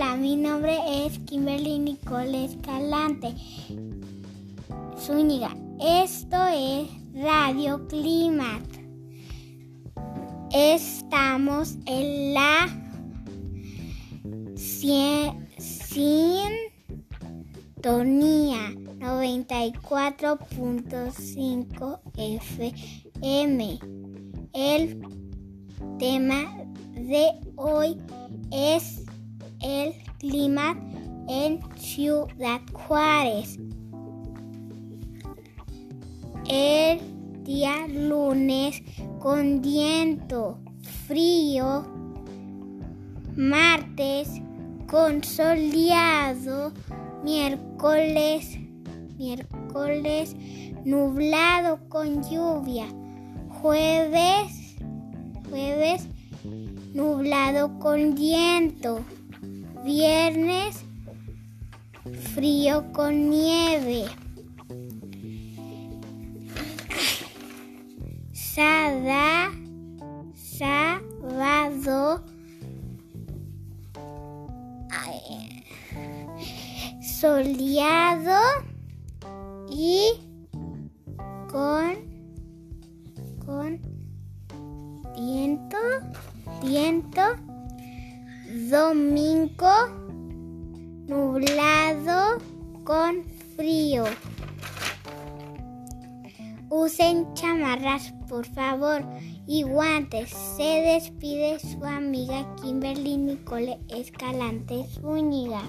Mi nombre es Kimberly Nicole Escalante Zúñiga. Esto es Radio Climat. Estamos en la 100 94.5 FM. El tema de hoy es el clima en Ciudad Juárez. El día lunes con viento frío, martes con soleado, miércoles miércoles nublado con lluvia, jueves, jueves nublado con viento, viernes frío con nieve. Sada, sábado soleado y con con viento viento domingo nublado con frío. Usen chamarras, por favor, y guantes. Se despide su amiga Kimberly Nicole Escalantes Zúñiga.